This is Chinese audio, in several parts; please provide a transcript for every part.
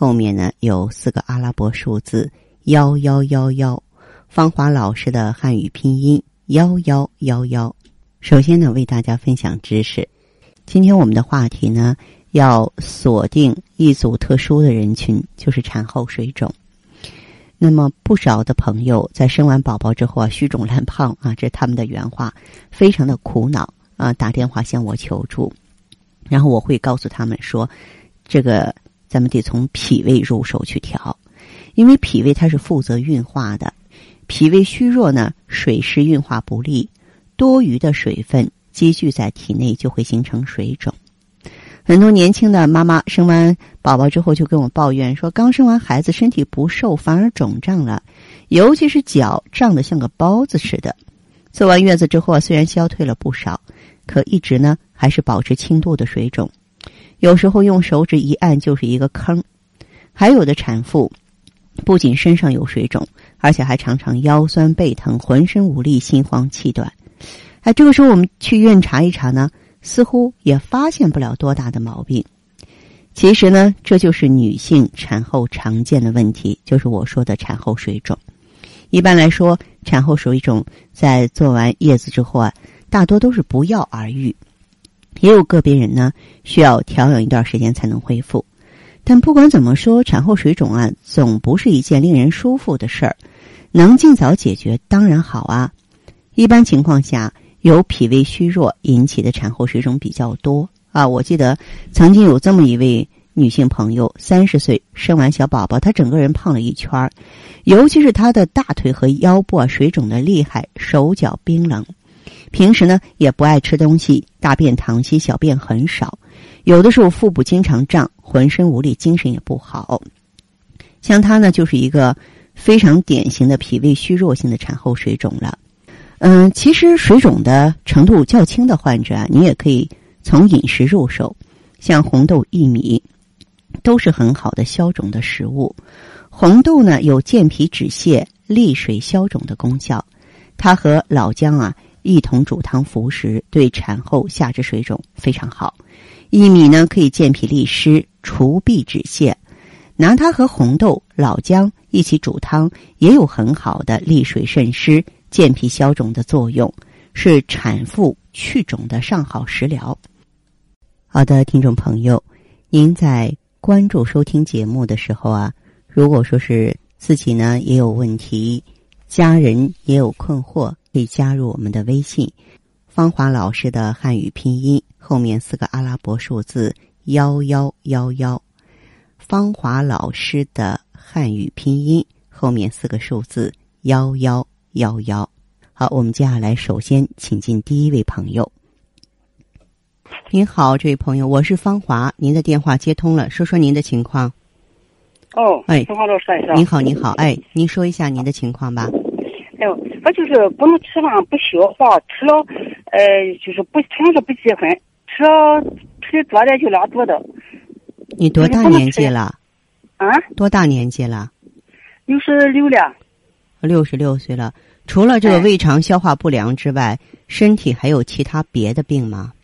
后面呢有四个阿拉伯数字幺幺幺幺，芳华老师的汉语拼音幺幺幺幺。首先呢，为大家分享知识。今天我们的话题呢，要锁定一组特殊的人群，就是产后水肿。那么不少的朋友在生完宝宝之后啊，虚肿烂胖啊，这是他们的原话，非常的苦恼。啊，打电话向我求助，然后我会告诉他们说，这个咱们得从脾胃入手去调，因为脾胃它是负责运化的，脾胃虚弱呢，水湿运化不利，多余的水分积聚在体内就会形成水肿。很多年轻的妈妈生完宝宝之后就跟我抱怨说，刚生完孩子身体不瘦，反而肿胀了，尤其是脚胀得像个包子似的。坐完月子之后啊，虽然消退了不少。可一直呢，还是保持轻度的水肿，有时候用手指一按就是一个坑。还有的产妇不仅身上有水肿，而且还常常腰酸背疼、浑身无力、心慌气短。哎，这个时候我们去医院查一查呢，似乎也发现不了多大的毛病。其实呢，这就是女性产后常见的问题，就是我说的产后水肿。一般来说，产后水肿在做完月子之后啊。大多都是不药而愈，也有个别人呢需要调养一段时间才能恢复。但不管怎么说，产后水肿啊，总不是一件令人舒服的事儿。能尽早解决当然好啊。一般情况下，由脾胃虚弱引起的产后水肿比较多啊。我记得曾经有这么一位女性朋友，三十岁生完小宝宝，她整个人胖了一圈儿，尤其是她的大腿和腰部啊水肿的厉害，手脚冰冷。平时呢也不爱吃东西，大便溏稀，小便很少，有的时候腹部经常胀，浑身无力，精神也不好。像她呢，就是一个非常典型的脾胃虚弱性的产后水肿了。嗯，其实水肿的程度较轻的患者啊，你也可以从饮食入手，像红豆、薏米都是很好的消肿的食物。红豆呢有健脾止泻、利水消肿的功效，它和老姜啊。一同煮汤服食，对产后下肢水肿非常好。薏米呢，可以健脾利湿、除痹止泻。拿它和红豆、老姜一起煮汤，也有很好的利水渗湿、健脾消肿的作用，是产妇去肿的上好食疗。好的，听众朋友，您在关注收听节目的时候啊，如果说是自己呢也有问题，家人也有困惑。可以加入我们的微信，芳华老师的汉语拼音后面四个阿拉伯数字幺幺幺幺，芳华老师的汉语拼音后面四个数字幺幺幺幺。好，我们接下来首先请进第一位朋友。您好，这位朋友，我是芳华，您的电话接通了，说说您的情况。哦，哎，芳华老师，您好，您好，哎，您说一下您的情况吧。哎呦，我就是不能吃饭，不消化，吃了，呃，就是不，常是不忌荤，吃了吃的多点就拉肚子。你多大年纪了？啊？多大年纪了？六十六了。六十六岁了。除了这个胃肠消化不良之外，身体还有其他别的病吗？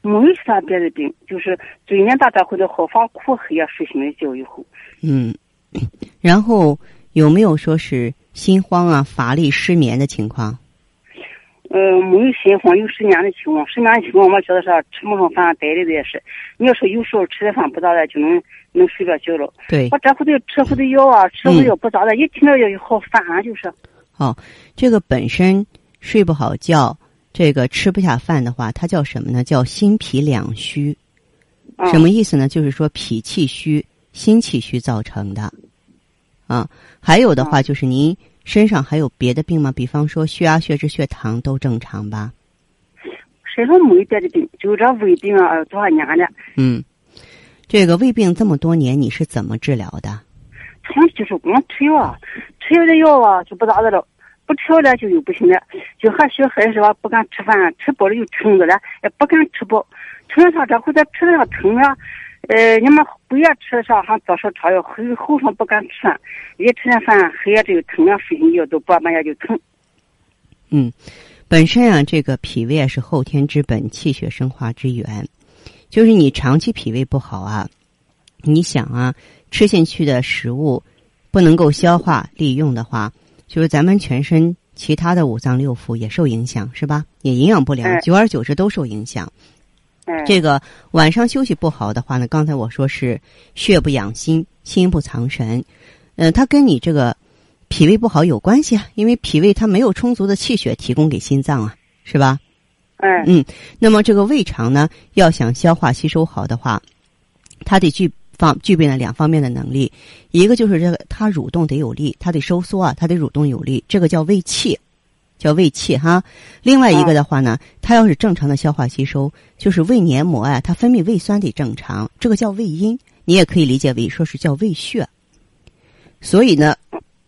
没有其他别的病，就是嘴脸大大或者好发苦黑啊，睡醒了觉以后。嗯，然后有没有说是？心慌啊，乏力、失眠的情况。呃，没有心慌，有失眠的情况。失眠的情况，我觉得是吃不上饭，呆的也是。你要说有时候吃的饭不咋的，就能能睡着觉了。对。我这回头吃回头药啊，吃回药不咋的，一听到药就好烦，就是。哦，这个本身睡不好觉，这个吃不下饭的话，它叫什么呢？叫心脾两虚。什么意思呢？就是说脾气虚、心气虚造成的。啊，还有的话就是您身上还有别的病吗？比方说血压、血脂、血糖都正常吧？身上没别的病，就这胃病啊，多少年了。嗯，这个胃病这么多年，你是怎么治疗的？长期就是光吃药啊，吃药的药啊就不咋的了，不吃药了就又不行了，就和小孩是吧？不敢吃饭，吃饱了又撑着了，也不敢吃饱，吃了啥这回再吃了啥疼了，呃，你们不愿吃上还早上吃药，后后上不敢吃，一吃点饭黑夜这就疼啊，睡醒觉都半夜就疼。嗯，本身啊，这个脾胃啊是后天之本，气血生化之源。就是你长期脾胃不好啊，你想啊，吃进去的食物不能够消化利用的话，就是咱们全身其他的五脏六腑也受影响，是吧？也营养不良，久而久之都受影响。这个晚上休息不好的话呢，刚才我说是血不养心，心不藏神，嗯，它跟你这个脾胃不好有关系啊，因为脾胃它没有充足的气血提供给心脏啊，是吧？嗯。嗯，那么这个胃肠呢，要想消化吸收好的话，它得具方具备了两方面的能力，一个就是这个它蠕动得有力，它得收缩啊，它得蠕动有力，这个叫胃气，叫胃气哈。另外一个的话呢，它要是正常的消化吸收，就是胃黏膜啊，它分泌胃酸得正常，这个叫胃阴，你也可以理解为说是叫胃血。所以呢，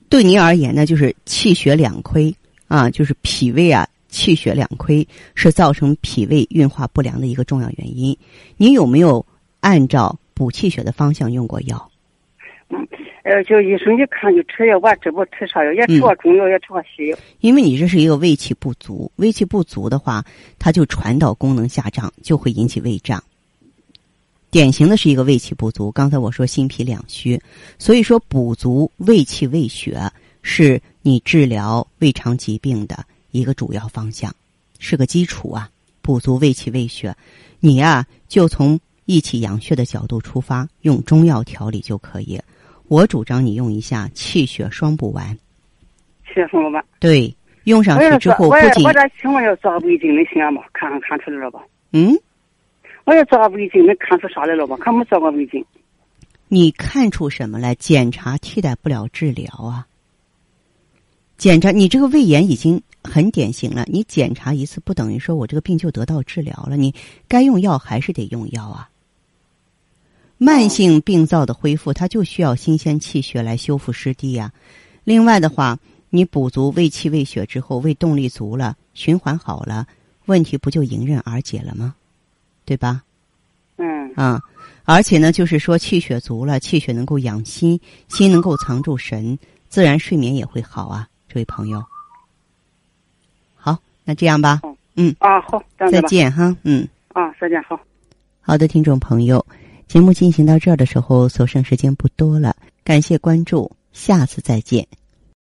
对您而言呢，就是气血两亏啊，就是脾胃啊。气血两亏是造成脾胃运化不良的一个重要原因。你有没有按照补气血的方向用过药？嗯，呃，就医生一看就吃药，我知不吃啥药，也吃过中药，也吃过西药。因为你这是一个胃气不足，胃气不足的话，它就传导功能下降，就会引起胃胀。典型的是一个胃气不足。刚才我说心脾两虚，所以说补足胃气胃血是你治疗胃肠疾病的。一个主要方向，是个基础啊，补足胃气胃血。你呀，就从益气养血的角度出发，用中药调理就可以。我主张你用一下气血双补丸。气血双补丸。对，用上去之后，不仅我这情况要做个胃镜能行吗？看看看出来了吧？嗯。我要做个胃镜，能看出啥来了吧？可没做过胃镜。你看出什么来？检查替代不了治疗啊。检查你这个胃炎已经。很典型了，你检查一次不等于说我这个病就得到治疗了，你该用药还是得用药啊。慢性病灶的恢复，它就需要新鲜气血来修复失地呀。另外的话，你补足胃气胃血之后，胃动力足了，循环好了，问题不就迎刃而解了吗？对吧？嗯。啊，而且呢，就是说气血足了，气血能够养心，心能够藏住神，自然睡眠也会好啊，这位朋友。好那这样吧，嗯啊好，再见哈，嗯啊再见好，好的，听众朋友，节目进行到这儿的时候，所剩时间不多了，感谢关注，下次再见。